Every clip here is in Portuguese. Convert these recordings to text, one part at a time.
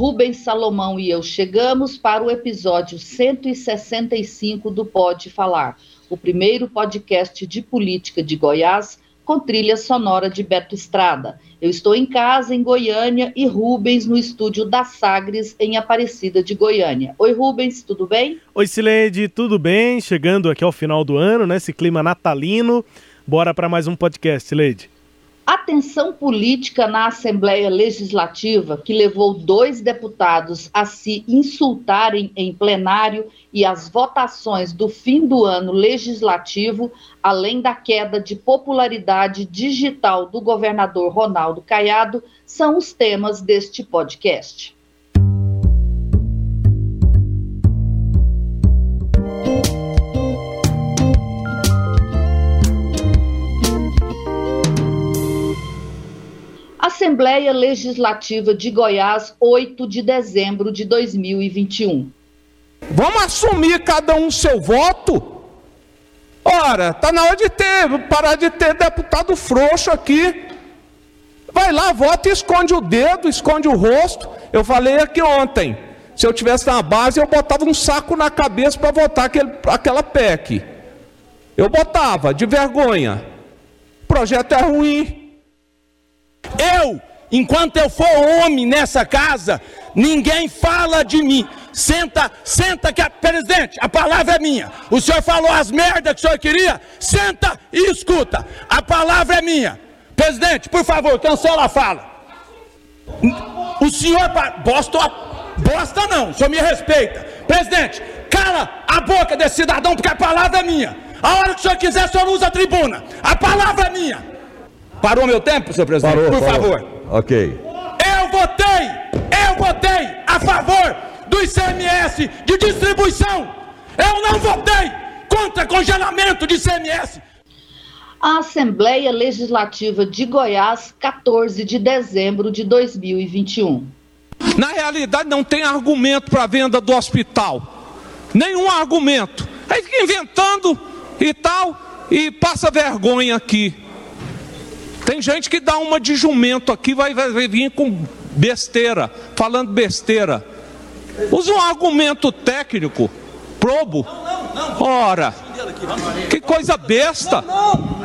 Rubens Salomão e eu chegamos para o episódio 165 do Pode Falar, o primeiro podcast de política de Goiás com trilha sonora de Beto Estrada. Eu estou em casa, em Goiânia, e Rubens no estúdio da Sagres, em Aparecida de Goiânia. Oi, Rubens, tudo bem? Oi, Sileide, tudo bem? Chegando aqui ao final do ano, né? Esse clima natalino. Bora para mais um podcast, Sileide. A tensão política na Assembleia Legislativa, que levou dois deputados a se insultarem em plenário, e as votações do fim do ano legislativo, além da queda de popularidade digital do governador Ronaldo Caiado, são os temas deste podcast. Assembleia Legislativa de Goiás, 8 de dezembro de 2021. Vamos assumir cada um seu voto? Ora, tá na hora de ter, parar de ter deputado frouxo aqui. Vai lá, vota e esconde o dedo, esconde o rosto. Eu falei aqui ontem. Se eu tivesse na base, eu botava um saco na cabeça para votar aquele, aquela PEC. Eu botava, de vergonha. O projeto é ruim, eu, enquanto eu for homem nessa casa, ninguém fala de mim. Senta, senta que a presidente, a palavra é minha. O senhor falou as merdas que o senhor queria? Senta e escuta. A palavra é minha. Presidente, por favor, cancela a fala. O senhor bosta, bosta não, o senhor me respeita. Presidente, cala a boca desse cidadão porque a palavra é minha. A hora que o senhor quiser, o senhor usa a tribuna. A palavra é minha. Parou meu tempo, senhor presidente? Parou, Por parou. favor. Ok. Eu votei, eu votei a favor do ICMS de distribuição. Eu não votei contra congelamento de ICMS. A Assembleia Legislativa de Goiás, 14 de dezembro de 2021. Na realidade, não tem argumento para a venda do hospital. Nenhum argumento. Aí fica inventando e tal, e passa vergonha aqui. Tem gente que dá uma de jumento aqui, vai, vai, vai vir com besteira, falando besteira. Usa um argumento técnico, probo. Ora, que coisa besta.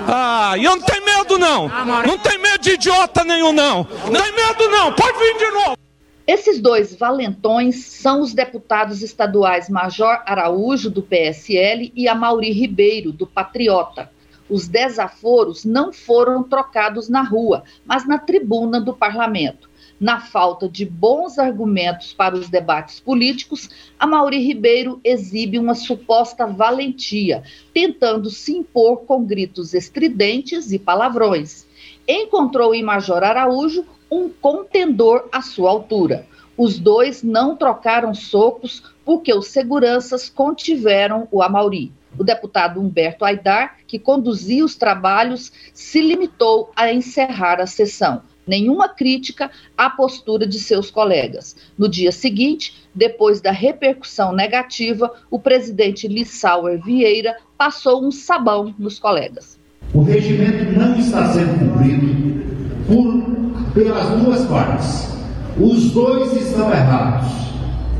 Ah, e eu não tenho medo não. Não tem medo de idiota nenhum não. Não tem medo não. Pode vir de novo. Esses dois valentões são os deputados estaduais Major Araújo, do PSL, e Amauri Ribeiro, do Patriota. Os desaforos não foram trocados na rua, mas na tribuna do parlamento. Na falta de bons argumentos para os debates políticos, a Mauri Ribeiro exibe uma suposta valentia, tentando se impor com gritos estridentes e palavrões. Encontrou em Major Araújo um contendor à sua altura. Os dois não trocaram socos porque os seguranças contiveram o Amauri. O deputado Humberto Aidar, que conduzia os trabalhos, se limitou a encerrar a sessão. Nenhuma crítica à postura de seus colegas. No dia seguinte, depois da repercussão negativa, o presidente Lissauer Vieira passou um sabão nos colegas. O regimento não está sendo cumprido por, pelas duas partes. Os dois estão errados.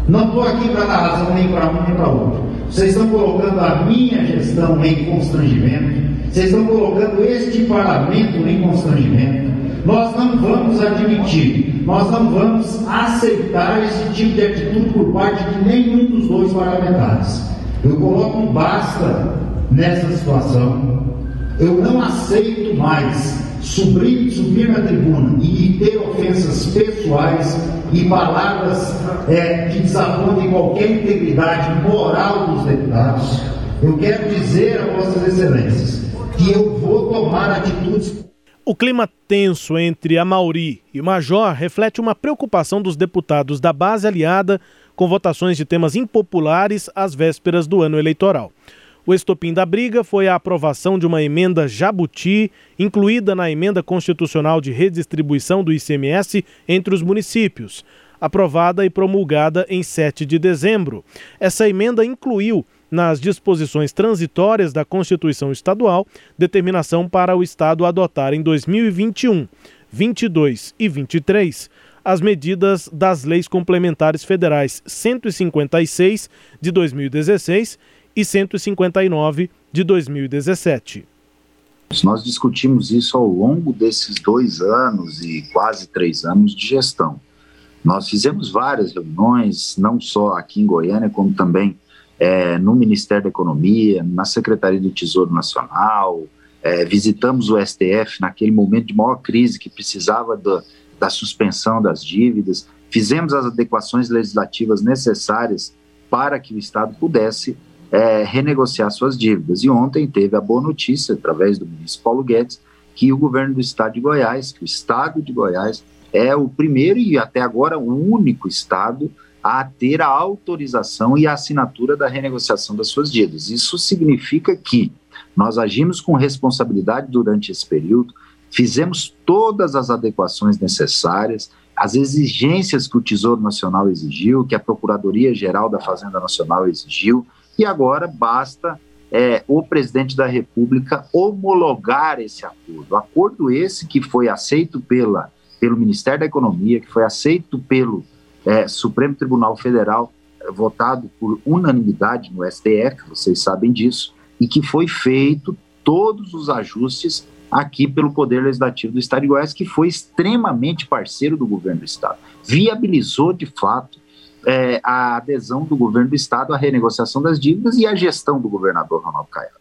Não estou aqui para dar razão nem para um nem para outro. Vocês estão colocando a minha gestão em constrangimento. Vocês estão colocando este parlamento em constrangimento. Nós não vamos admitir, nós não vamos aceitar esse tipo de atitude por parte de nenhum dos dois parlamentares. Eu coloco um basta nessa situação. Eu não aceito mais subir, subir na tribuna e ter ofensas pessoais e palavras é, que desapontem qualquer integridade moral dos deputados. Eu quero dizer a Vossas Excelências que eu vou tomar atitudes O clima tenso entre a Mauri e Major reflete uma preocupação dos deputados da base aliada com votações de temas impopulares às vésperas do ano eleitoral. O estopim da briga foi a aprovação de uma emenda Jabuti, incluída na emenda constitucional de redistribuição do ICMS entre os municípios, aprovada e promulgada em 7 de dezembro. Essa emenda incluiu nas disposições transitórias da Constituição Estadual, determinação para o Estado adotar em 2021, 22 e 23 as medidas das leis complementares federais 156 de 2016 e 159 de 2017. Nós discutimos isso ao longo desses dois anos e quase três anos de gestão. Nós fizemos várias reuniões, não só aqui em Goiânia, como também é, no Ministério da Economia, na Secretaria do Tesouro Nacional, é, visitamos o STF naquele momento de maior crise que precisava da, da suspensão das dívidas, fizemos as adequações legislativas necessárias para que o Estado pudesse é, renegociar suas dívidas. E ontem teve a boa notícia, através do ministro Paulo Guedes, que o governo do Estado de Goiás, que o Estado de Goiás é o primeiro e até agora o único Estado a ter a autorização e a assinatura da renegociação das suas dívidas. Isso significa que nós agimos com responsabilidade durante esse período, fizemos todas as adequações necessárias, as exigências que o Tesouro Nacional exigiu, que a Procuradoria-Geral da Fazenda Nacional exigiu, e agora basta é, o presidente da República homologar esse acordo. Acordo esse que foi aceito pela, pelo Ministério da Economia, que foi aceito pelo é, Supremo Tribunal Federal, é, votado por unanimidade no STF, vocês sabem disso, e que foi feito todos os ajustes aqui pelo Poder Legislativo do Estado de Goiás, que foi extremamente parceiro do governo do Estado. Viabilizou, de fato, é, a adesão do governo do Estado à renegociação das dívidas e à gestão do governador Ronaldo Caiado.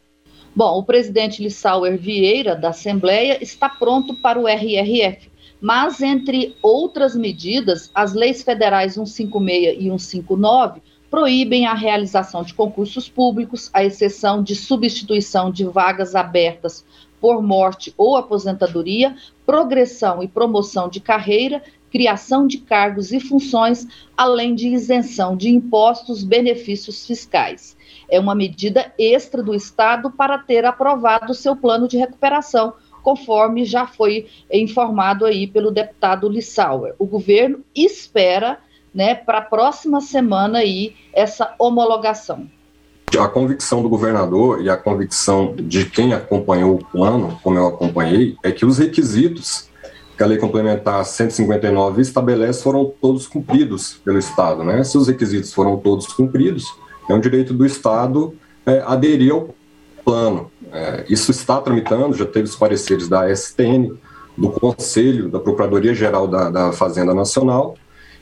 Bom, o presidente Lissauer Vieira, da Assembleia, está pronto para o RRF, mas, entre outras medidas, as leis federais 156 e 159 proíbem a realização de concursos públicos, à exceção de substituição de vagas abertas por morte ou aposentadoria, progressão e promoção de carreira, criação de cargos e funções, além de isenção de impostos, benefícios fiscais. É uma medida extra do Estado para ter aprovado seu plano de recuperação conforme já foi informado aí pelo deputado Lissauer. O governo espera, né, para a próxima semana aí essa homologação. A convicção do governador e a convicção de quem acompanhou o plano, como eu acompanhei, é que os requisitos que a lei complementar 159 estabelece foram todos cumpridos pelo Estado. Né? Se os requisitos foram todos cumpridos, é um direito do Estado é, aderir ao plano. É, isso está tramitando, já teve os pareceres da STN, do Conselho, da Procuradoria-Geral da, da Fazenda Nacional,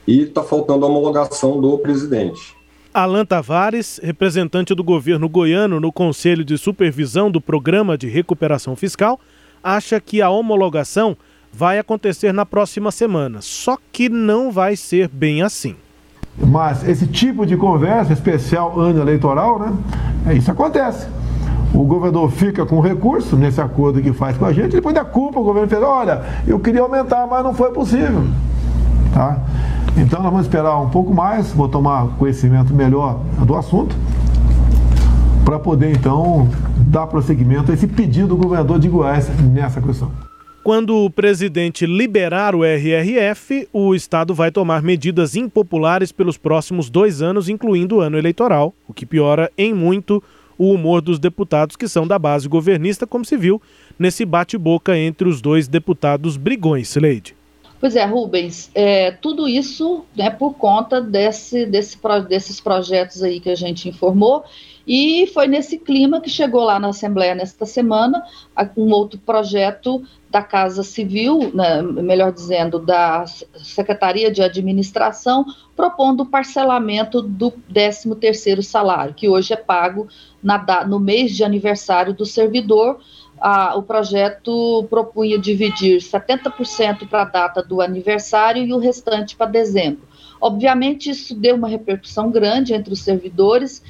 e está faltando a homologação do presidente. Alan Tavares, representante do governo goiano no Conselho de Supervisão do Programa de Recuperação Fiscal, acha que a homologação vai acontecer na próxima semana, só que não vai ser bem assim. Mas esse tipo de conversa, especial ano eleitoral, né? É, isso acontece. O governador fica com recurso nesse acordo que faz com a gente, depois da culpa o governo fez, olha, eu queria aumentar, mas não foi possível. Tá? Então nós vamos esperar um pouco mais, vou tomar conhecimento melhor do assunto, para poder então dar prosseguimento a esse pedido do governador de Goiás nessa questão. Quando o presidente liberar o RRF, o Estado vai tomar medidas impopulares pelos próximos dois anos, incluindo o ano eleitoral, o que piora em muito o humor dos deputados que são da base governista, como se viu nesse bate-boca entre os dois deputados brigões, Leide. Pois é, Rubens, é, tudo isso né, por conta desse, desse, desses projetos aí que a gente informou, e foi nesse clima que chegou lá na Assembleia nesta semana um outro projeto da Casa Civil, né, melhor dizendo, da Secretaria de Administração, propondo o parcelamento do 13º salário, que hoje é pago na, no mês de aniversário do servidor. Ah, o projeto propunha dividir 70% para a data do aniversário e o restante para dezembro. Obviamente, isso deu uma repercussão grande entre os servidores,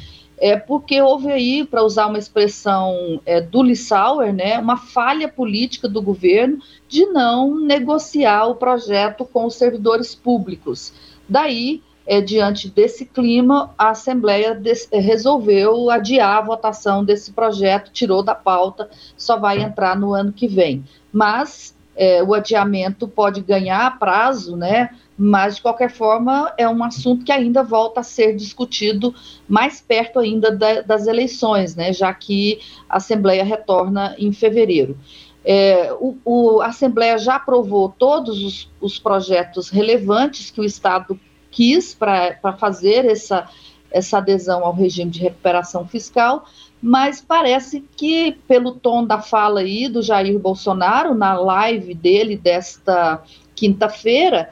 é porque houve aí, para usar uma expressão é, do Lissauer, né, uma falha política do governo de não negociar o projeto com os servidores públicos. Daí, é, diante desse clima, a Assembleia é, resolveu adiar a votação desse projeto, tirou da pauta, só vai entrar no ano que vem. Mas é, o adiamento pode ganhar prazo, né? Mas de qualquer forma é um assunto que ainda volta a ser discutido mais perto ainda da, das eleições, né, já que a Assembleia retorna em fevereiro. É, o, o, a Assembleia já aprovou todos os, os projetos relevantes que o Estado quis para fazer essa, essa adesão ao regime de recuperação fiscal, mas parece que, pelo tom da fala aí do Jair Bolsonaro, na live dele desta quinta-feira,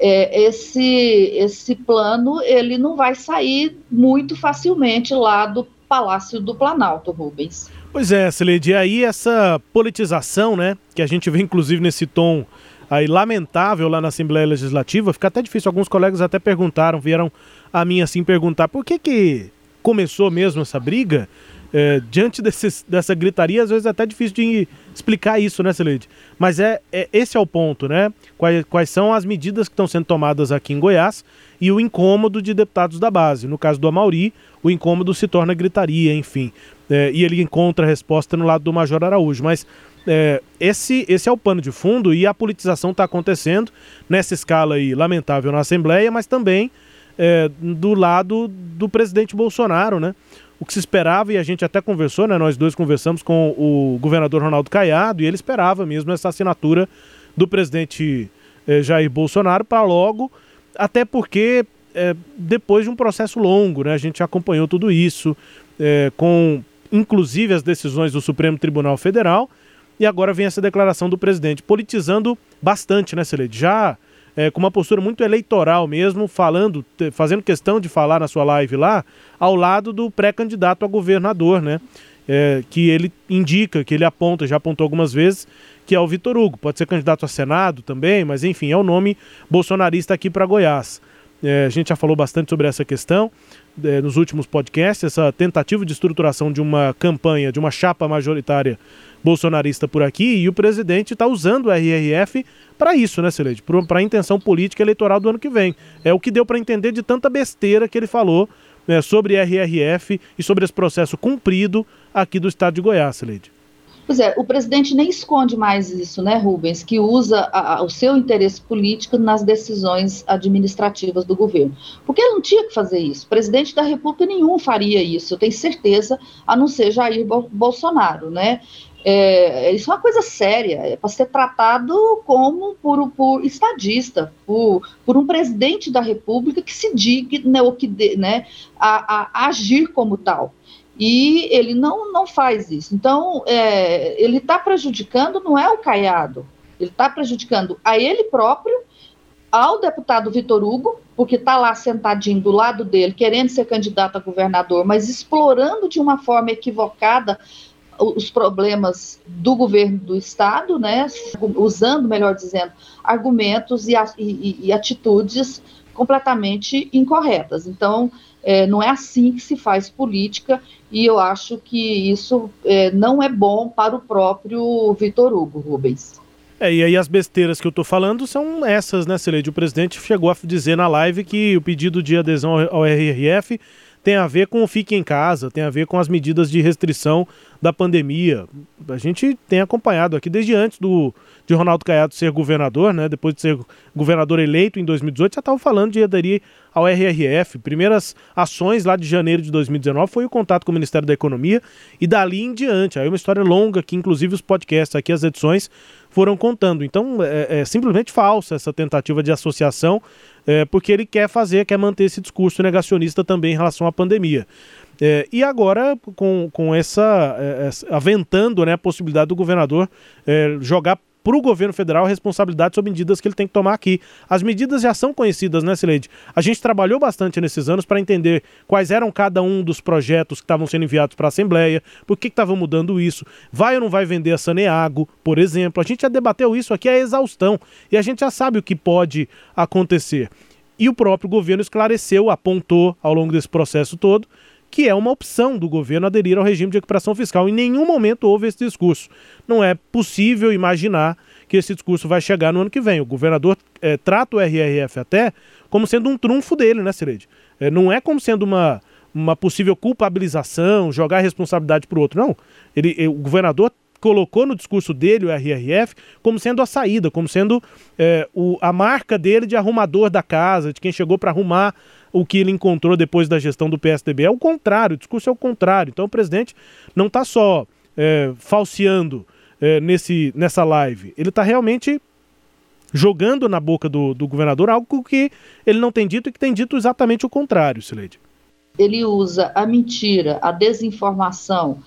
é, esse, esse plano ele não vai sair muito facilmente lá do Palácio do Planalto, Rubens. Pois é, Celede, e aí essa politização, né, que a gente vê inclusive nesse tom aí lamentável lá na Assembleia Legislativa, fica até difícil, alguns colegas até perguntaram, vieram a mim assim perguntar, por que que começou mesmo essa briga? É, diante desse, dessa gritaria, às vezes é até difícil de explicar isso, né, Celede? Mas é, é, esse é o ponto, né? Quais, quais são as medidas que estão sendo tomadas aqui em Goiás e o incômodo de deputados da base. No caso do Amauri, o incômodo se torna gritaria, enfim. É, e ele encontra a resposta no lado do Major Araújo. Mas é, esse, esse é o pano de fundo e a politização está acontecendo nessa escala aí, lamentável na Assembleia, mas também é, do lado do presidente Bolsonaro, né? O que se esperava, e a gente até conversou, né? Nós dois conversamos com o governador Ronaldo Caiado, e ele esperava mesmo essa assinatura do presidente eh, Jair Bolsonaro para logo, até porque eh, depois de um processo longo, né? A gente acompanhou tudo isso, eh, com inclusive as decisões do Supremo Tribunal Federal, e agora vem essa declaração do presidente, politizando bastante, né, Celede? Já é, com uma postura muito eleitoral mesmo, falando, fazendo questão de falar na sua live lá, ao lado do pré-candidato a governador, né? É, que ele indica, que ele aponta, já apontou algumas vezes, que é o Vitor Hugo. Pode ser candidato a Senado também, mas enfim, é o nome bolsonarista aqui para Goiás. É, a gente já falou bastante sobre essa questão é, nos últimos podcasts, essa tentativa de estruturação de uma campanha, de uma chapa majoritária bolsonarista por aqui, e o presidente está usando o RRF para isso, né, Celede? Para a intenção política eleitoral do ano que vem. É o que deu para entender de tanta besteira que ele falou né, sobre RRF e sobre esse processo cumprido aqui do estado de Goiás, Celede. Pois é, o presidente nem esconde mais isso, né, Rubens, que usa a, a, o seu interesse político nas decisões administrativas do governo. Porque ele não tinha que fazer isso. Presidente da República nenhum faria isso, eu tenho certeza, a não ser Jair Bolsonaro, né? É, isso é uma coisa séria, é para ser tratado como por, por estadista, por, por um presidente da República que se digna ou que de, né, a, a, agir como tal. E ele não, não faz isso. Então, é, ele está prejudicando, não é o Caiado, ele está prejudicando a ele próprio, ao deputado Vitor Hugo, porque está lá sentadinho do lado dele, querendo ser candidato a governador, mas explorando de uma forma equivocada os problemas do governo do Estado, né, usando, melhor dizendo, argumentos e, e, e atitudes completamente incorretas. Então, é, não é assim que se faz política e eu acho que isso é, não é bom para o próprio Vitor Hugo Rubens. É, e aí as besteiras que eu estou falando são essas, né, Celede? O presidente chegou a dizer na live que o pedido de adesão ao RRF tem a ver com o fique em casa, tem a ver com as medidas de restrição da pandemia. A gente tem acompanhado aqui desde antes do de Ronaldo Caiado ser governador, né? Depois de ser governador eleito em 2018, já estava falando de aderir ao RRF. Primeiras ações lá de janeiro de 2019 foi o contato com o Ministério da Economia e dali em diante. Aí uma história longa que inclusive os podcasts aqui, as edições foram contando. Então é, é simplesmente falsa essa tentativa de associação, é, porque ele quer fazer, quer manter esse discurso negacionista também em relação à pandemia. É, e agora, com, com essa, é, aventando né, a possibilidade do governador é, jogar para o governo federal a responsabilidade sobre medidas que ele tem que tomar aqui. As medidas já são conhecidas, né, Sileide? A gente trabalhou bastante nesses anos para entender quais eram cada um dos projetos que estavam sendo enviados para a Assembleia, por que estava mudando isso, vai ou não vai vender a Saneago, por exemplo. A gente já debateu isso aqui, é exaustão, e a gente já sabe o que pode acontecer. E o próprio governo esclareceu, apontou ao longo desse processo todo que é uma opção do governo aderir ao regime de recuperação fiscal. Em nenhum momento houve esse discurso. Não é possível imaginar que esse discurso vai chegar no ano que vem. O governador é, trata o RRF até como sendo um trunfo dele, né, Cireide? É, não é como sendo uma, uma possível culpabilização, jogar a responsabilidade para o outro. Não. Ele, o governador colocou no discurso dele, o RRF, como sendo a saída, como sendo é, o, a marca dele de arrumador da casa, de quem chegou para arrumar o que ele encontrou depois da gestão do PSDB. É o contrário, o discurso é o contrário. Então o presidente não está só é, falseando é, nesse, nessa live, ele está realmente jogando na boca do, do governador algo que ele não tem dito e que tem dito exatamente o contrário, Sileide. Ele usa a mentira, a desinformação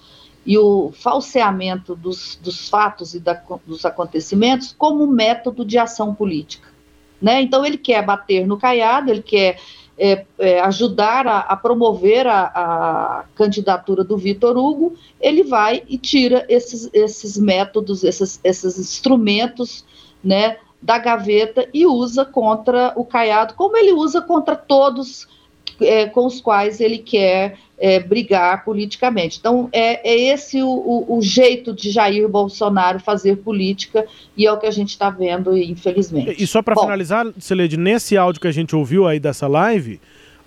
e o falseamento dos, dos fatos e da, dos acontecimentos como método de ação política. Né? Então, ele quer bater no caiado, ele quer é, é, ajudar a, a promover a, a, candidatura do Vitor Hugo, ele vai e tira esses, esses métodos, esses, esses instrumentos né, da gaveta e usa contra o Caiado, como ele usa contra todos é, com os quais ele quer é, brigar politicamente. Então, é, é esse o, o, o, jeito de Jair Bolsonaro fazer política e é o que a gente está vendo, infelizmente. E só para finalizar, Celede, nesse áudio que a gente ouviu aí dessa live,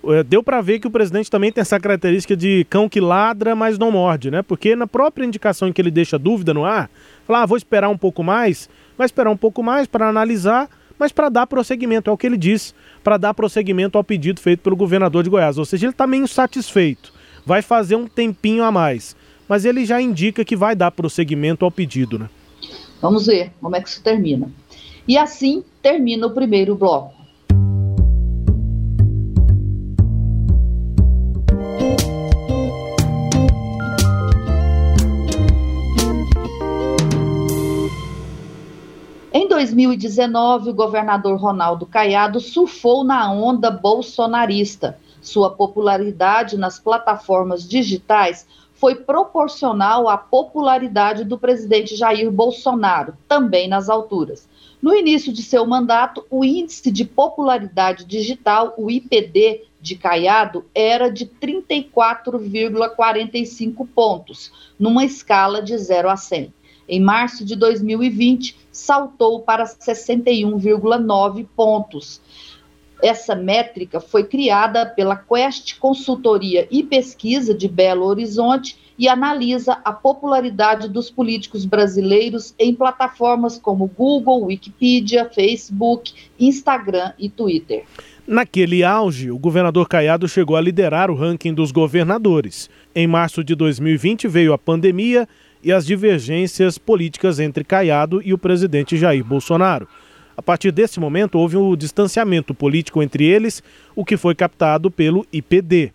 é, deu para ver que o presidente também tem essa característica de cão que ladra, mas não morde, né? Porque na própria indicação em que ele deixa dúvida no ar, fala, ah, vou esperar um pouco mais, vai esperar um pouco mais para analisar, mas para dar prosseguimento, é o que ele diz, para dar prosseguimento ao pedido feito pelo governador de Goiás. Ou seja, ele está meio insatisfeito, vai fazer um tempinho a mais, mas ele já indica que vai dar prosseguimento ao pedido, né? Vamos ver como é que isso termina. E assim termina o primeiro bloco. Em 2019, o governador Ronaldo Caiado surfou na onda bolsonarista. Sua popularidade nas plataformas digitais foi proporcional à popularidade do presidente Jair Bolsonaro, também nas alturas. No início de seu mandato, o índice de popularidade digital, o IPD, de Caiado era de 34,45 pontos, numa escala de 0 a 100. Em março de 2020, saltou para 61,9 pontos. Essa métrica foi criada pela Quest Consultoria e Pesquisa de Belo Horizonte e analisa a popularidade dos políticos brasileiros em plataformas como Google, Wikipedia, Facebook, Instagram e Twitter. Naquele auge, o governador Caiado chegou a liderar o ranking dos governadores. Em março de 2020 veio a pandemia e as divergências políticas entre Caiado e o presidente Jair Bolsonaro. A partir desse momento, houve um distanciamento político entre eles, o que foi captado pelo IPD.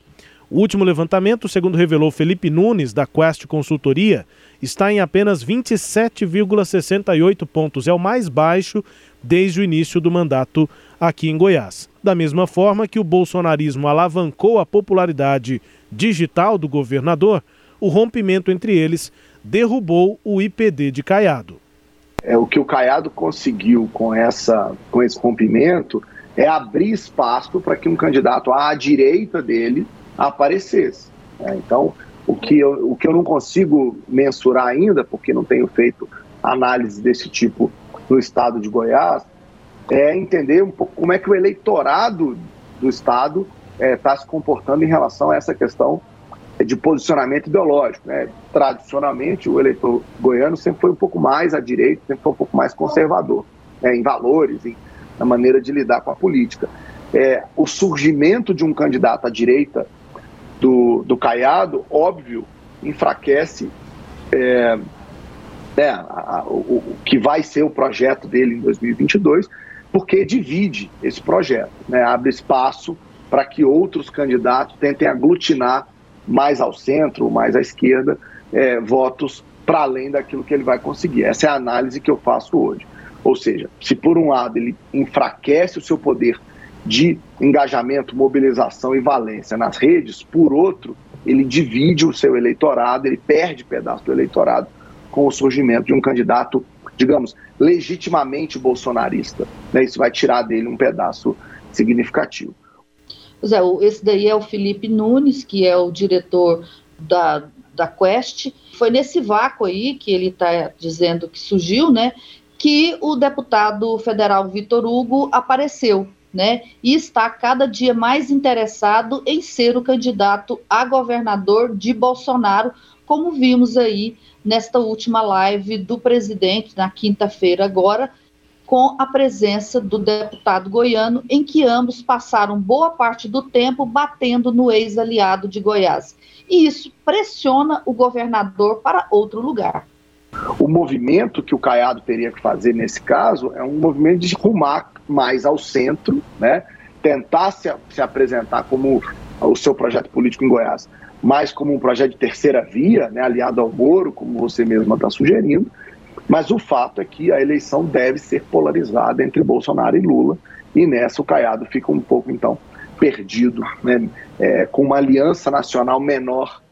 O último levantamento, segundo revelou Felipe Nunes, da Quest Consultoria, está em apenas 27,68 pontos. É o mais baixo desde o início do mandato aqui em Goiás. Da mesma forma que o bolsonarismo alavancou a popularidade digital do governador, o rompimento entre eles derrubou o IPD de Caiado. É, o que o Caiado conseguiu com, essa, com esse rompimento é abrir espaço para que um candidato à direita dele aparecesse. Né? Então, o que, eu, o que eu não consigo mensurar ainda, porque não tenho feito análise desse tipo no estado de Goiás, é entender um pouco como é que o eleitorado do estado está é, tá se comportando em relação a essa questão de posicionamento ideológico. Né? Tradicionalmente, o eleitor goiano sempre foi um pouco mais à direita, sempre foi um pouco mais conservador, né? em valores, em, na maneira de lidar com a política. É, o surgimento de um candidato à direita do, do Caiado, óbvio, enfraquece é, é, a, a, o, o, que vai ser o projeto dele em 2022, porque divide esse projeto, né? abre espaço para que outros candidatos tentem aglutinar mais ao centro, mais à esquerda, é, votos para além daquilo que ele vai conseguir. Essa é a análise que eu faço hoje. Ou seja, se por um lado ele enfraquece o seu poder de engajamento, mobilização e valência nas redes, por outro, ele divide o seu eleitorado, ele perde pedaço do eleitorado com o surgimento de um candidato, digamos, legitimamente bolsonarista. Né? Isso vai tirar dele um pedaço significativo. Pois é, esse daí é o Felipe Nunes, que é o diretor da, da Quest. Foi nesse vácuo aí que ele está dizendo que surgiu, né? Que o deputado federal Vitor Hugo apareceu, né? E está cada dia mais interessado em ser o candidato a governador de Bolsonaro, como vimos aí nesta última live do presidente, na quinta-feira agora, com a presença do deputado goiano, em que ambos passaram boa parte do tempo batendo no ex-aliado de Goiás. E isso pressiona o governador para outro lugar. O movimento que o Caiado teria que fazer nesse caso é um movimento de rumar mais ao centro, né? tentar se, se apresentar como o seu projeto político em Goiás, mais como um projeto de terceira via, né? aliado ao Moro, como você mesma está sugerindo, mas o fato é que a eleição deve ser polarizada entre Bolsonaro e Lula, e nessa o Caiado fica um pouco, então, perdido, né? É, com uma aliança nacional menor.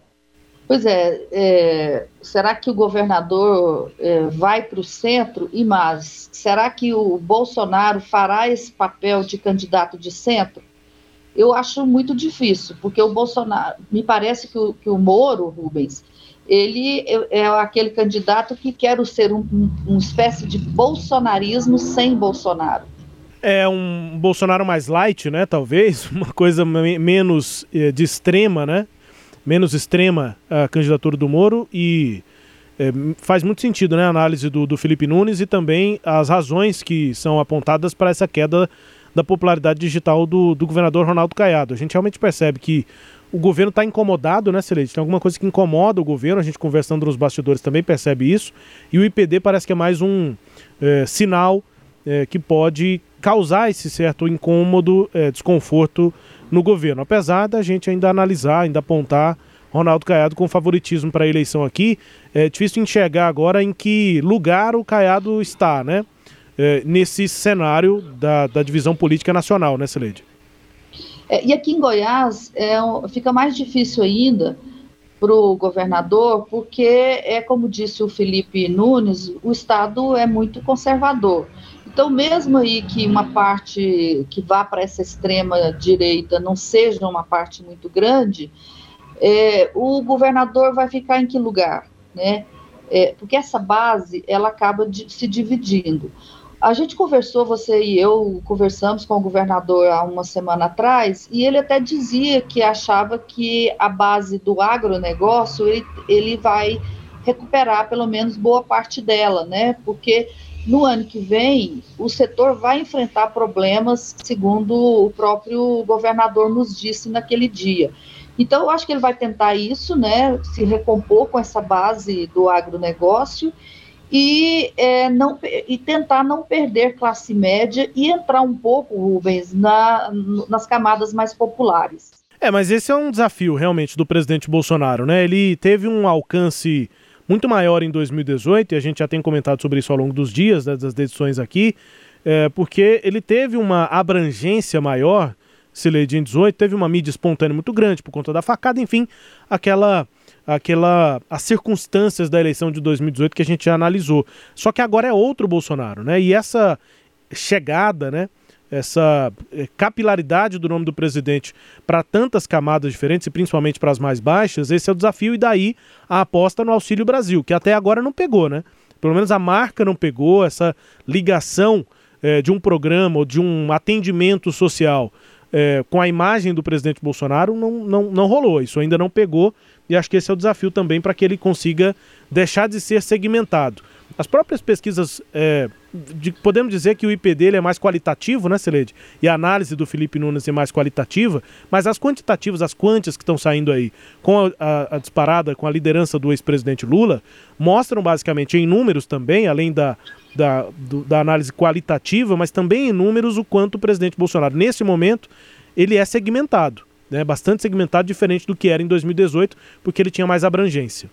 Pois é, é será que o governador é, vai para o centro? E mais, será que o Bolsonaro fará esse papel de candidato de centro? Eu acho muito difícil, porque o Bolsonaro, me parece que o, que o Moro, Rubens, ele é, aquele candidato que quer ser um, um, uma espécie de bolsonarismo sem Bolsonaro. É um Bolsonaro mais light, né? Talvez, uma coisa menos eh, de extrema, né? Menos extrema a candidatura do Moro e é, faz muito sentido, né? A análise do, do Felipe Nunes e também as razões que são apontadas para essa queda da popularidade digital do, do governador Ronaldo Caiado. A gente realmente percebe que o governo está incomodado, né, Celeste? Tem alguma coisa que incomoda o governo, a gente conversando nos bastidores também percebe isso, e o IPD parece que é mais um é, sinal é, que pode causar esse certo incômodo, é, desconforto no governo. Apesar da gente ainda analisar, ainda apontar Ronaldo Caiado com favoritismo para a eleição aqui, é difícil enxergar agora em que lugar o Caiado está, né? Nesse cenário da, da divisão política nacional, né, Celede? É, e aqui em Goiás é, fica mais difícil ainda para o governador, porque é como disse o Felipe Nunes, o Estado é muito conservador. Então, mesmo aí que uma parte que vá para essa extrema direita não seja uma parte muito grande, é, o governador vai ficar em que lugar, né? É, porque essa base ela acaba de, se dividindo. A gente conversou, você e eu conversamos com o governador há uma semana atrás, e ele até dizia que achava que a base do agronegócio ele, ele vai recuperar pelo menos boa parte dela, né? Porque no ano que vem o setor vai enfrentar problemas, segundo o próprio governador nos disse naquele dia. Então, eu acho que ele vai tentar isso, né? Se recompor com essa base do agronegócio e, é, não, e tentar não perder classe média e entrar um pouco, Rubens, na, nas camadas mais populares. É, mas esse é um desafio realmente do presidente Bolsonaro, né? Ele teve um alcance muito maior em 2018, e a gente já tem comentado sobre isso ao longo dos dias, né, das edições aqui, é, porque ele teve uma abrangência maior, se lê em 18, teve uma mídia espontânea muito grande por conta da facada, enfim, aquela aquela as circunstâncias da eleição de 2018 que a gente já analisou. Só que agora é outro Bolsonaro, né? E essa chegada, né? Essa eh, capilaridade do nome do presidente para tantas camadas diferentes e principalmente para as mais baixas, esse é o desafio e daí a aposta no Auxílio Brasil, que até agora não pegou, né? Pelo menos a marca não pegou, essa ligação é, de um programa ou de um atendimento social é, com a imagem do presidente Bolsonaro não, não, não rolou. Isso ainda não pegou e acho que esse é o desafio também para que ele consiga deixar de ser segmentado. As próprias pesquisas, é, de, podemos dizer que o IP dele é mais qualitativo, né, Celede? E a análise do Felipe Nunes é mais qualitativa, mas as quantitativas, as quantias que estão saindo aí com a, a, a disparada, com a liderança do ex-presidente Lula, mostram basicamente em números também, além da, da, do, da análise qualitativa, mas também em números o quanto o presidente Bolsonaro, nesse momento, ele é segmentado. Né, bastante segmentado, diferente do que era em 2018, porque ele tinha mais abrangência.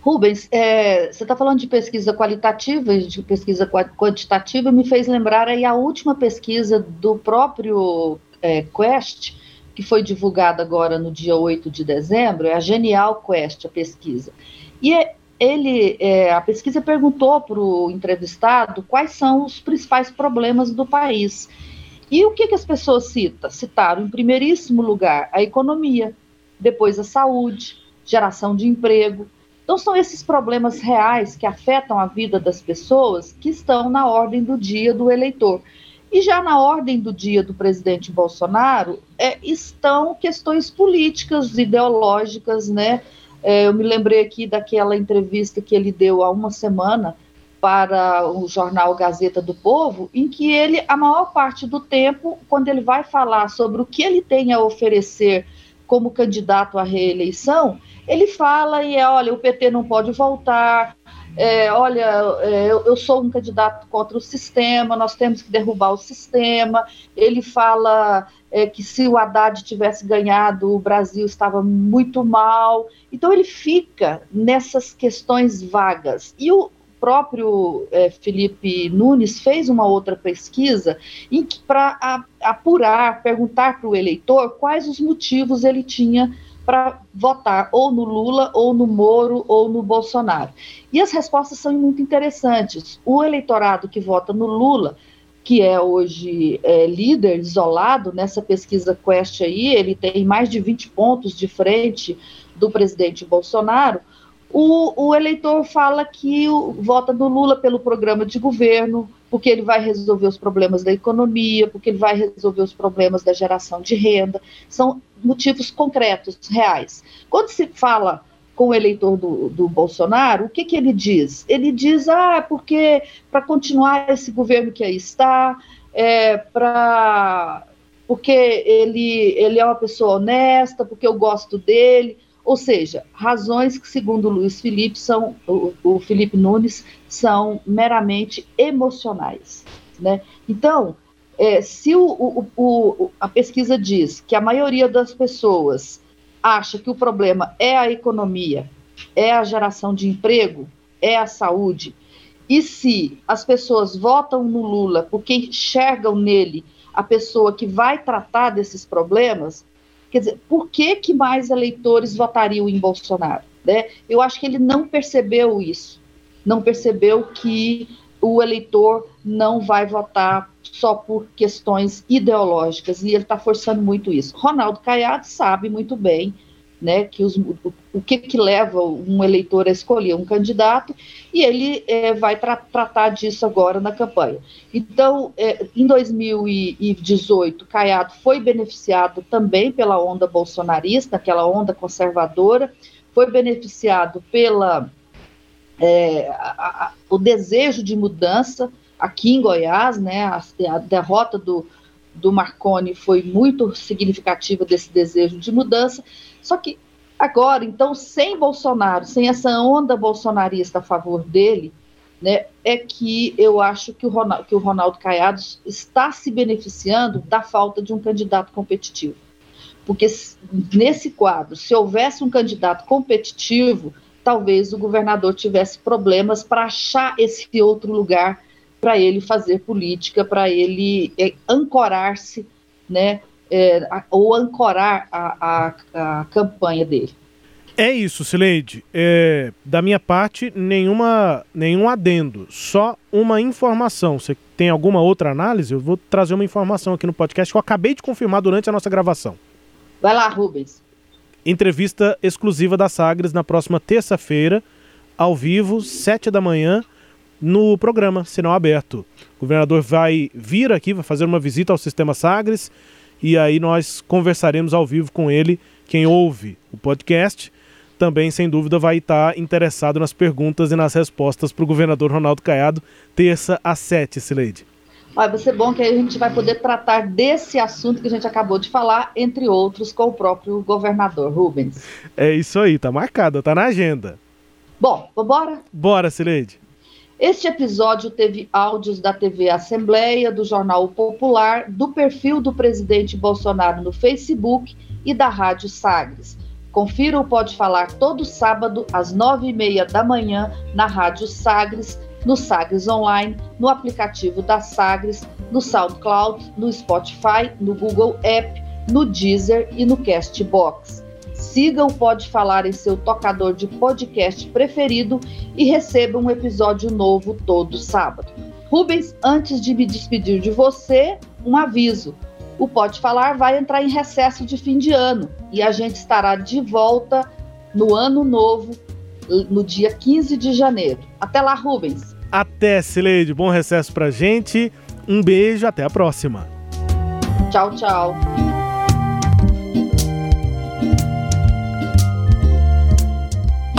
Rubens, é, você está falando de pesquisa qualitativa e de pesquisa quantitativa, me fez lembrar aí a última pesquisa do próprio é, Quest, que foi divulgada agora no dia 8 de dezembro, é a Genial Quest, a pesquisa. E é, ele, é, a pesquisa perguntou para o entrevistado quais são os principais problemas do país. E o que, que as pessoas citam? Citaram em primeiríssimo lugar a economia, depois a saúde, geração de emprego. Então, são esses problemas reais que afetam a vida das pessoas que estão na ordem do dia do eleitor. E já na ordem do dia do presidente Bolsonaro é, estão questões políticas, ideológicas, né? É, eu me lembrei aqui daquela entrevista que ele deu há uma semana para o jornal Gazeta do Povo, em que ele, a maior parte do tempo, quando ele vai falar sobre o que ele tem a oferecer como candidato à reeleição, ele fala e é, olha, o PT não pode voltar, é, olha, é, eu, sou um candidato contra o sistema, nós temos que derrubar o sistema. Ele fala é, que se o Haddad tivesse ganhado, o Brasil estava muito mal. Então ele fica nessas questões vagas. E o próprio é, Felipe Nunes fez uma outra pesquisa para apurar, perguntar para o eleitor quais os motivos ele tinha para votar ou no Lula, ou no Moro, ou no Bolsonaro. E as respostas são muito interessantes. O eleitorado que vota no Lula, que é hoje é, líder isolado nessa pesquisa Quest aí, ele tem mais de 20 pontos de frente do presidente Bolsonaro. O, o eleitor fala que o, vota no Lula pelo programa de governo, porque ele vai resolver os problemas da economia, porque ele vai resolver os problemas da geração de renda. São motivos concretos, reais. Quando se fala com o eleitor do, do Bolsonaro, o que, que ele diz? Ele diz, ah, porque para continuar esse governo que aí está, é, para porque ele, ele é uma pessoa honesta, porque eu gosto dele. Ou seja, razões que, segundo Luiz Felipe, são, o, o Felipe Nunes, são meramente emocionais. Né? Então, é, se o, o, o, a pesquisa diz que a maioria das pessoas acha que o problema é a economia, é a geração de emprego, é a saúde, e se as pessoas votam no Lula porque enxergam nele a pessoa que vai tratar desses problemas, Quer dizer, por que, que mais eleitores votariam em Bolsonaro? Né? Eu acho que ele não percebeu isso, não percebeu que o eleitor não vai votar só por questões ideológicas, e ele está forçando muito isso. Ronaldo Caiado sabe muito bem né, que os, o, o, que, que leva um eleitor a escolher um candidato, e ele é, vai tra tratar disso agora na campanha. Então, é, em 2018, Caiado foi beneficiado também pela onda bolsonarista, aquela onda conservadora, foi beneficiado pela é, a, a, o desejo de mudança aqui em Goiás, né, a, a derrota do, do Marconi foi muito significativa desse desejo de mudança, só que agora, então, sem Bolsonaro, sem essa onda bolsonarista a favor dele, né, é que eu acho que o, Ronaldo, que o Ronaldo Caiado está se beneficiando da falta de um candidato competitivo. Porque nesse quadro, se houvesse um candidato competitivo, talvez o governador tivesse problemas para achar esse outro lugar para ele fazer política, para ele é, ancorar-se né, é, ou ancorar a, a, a, campanha dele. É isso, Sileide. É, da minha parte, nenhuma, nenhum adendo, só uma informação. Você tem alguma outra análise? Eu vou trazer uma informação aqui no podcast que eu acabei de confirmar durante a nossa gravação. Vai lá, Rubens. Entrevista exclusiva da Sagres na próxima terça-feira, ao vivo, sete da manhã, no programa Sinal Aberto. O governador vai vir aqui, vai fazer uma visita ao Sistema Sagres e aí nós conversaremos ao vivo com ele. Quem ouve o podcast também, sem dúvida, vai estar interessado nas perguntas e nas respostas para o governador Ronaldo Caiado, terça às sete, Sileide. Vai ser bom que a gente vai poder tratar desse assunto que a gente acabou de falar, entre outros, com o próprio governador Rubens. É isso aí, tá marcado, tá na agenda. Bom, vambora? Bora, Sileide. Este episódio teve áudios da TV Assembleia, do Jornal Popular, do perfil do presidente Bolsonaro no Facebook e da Rádio Sagres. Confira o Pode Falar todo sábado, às nove e meia da manhã, na Rádio Sagres, no Sagres Online, no aplicativo da Sagres, no SoundCloud, no Spotify, no Google App, no Deezer e no Castbox. Siga o Pode Falar em seu tocador de podcast preferido e receba um episódio novo todo sábado. Rubens, antes de me despedir de você, um aviso. O Pode Falar vai entrar em recesso de fim de ano e a gente estará de volta no ano novo, no dia 15 de janeiro. Até lá, Rubens. Até, Sileide. Bom recesso pra gente. Um beijo, até a próxima. Tchau, tchau.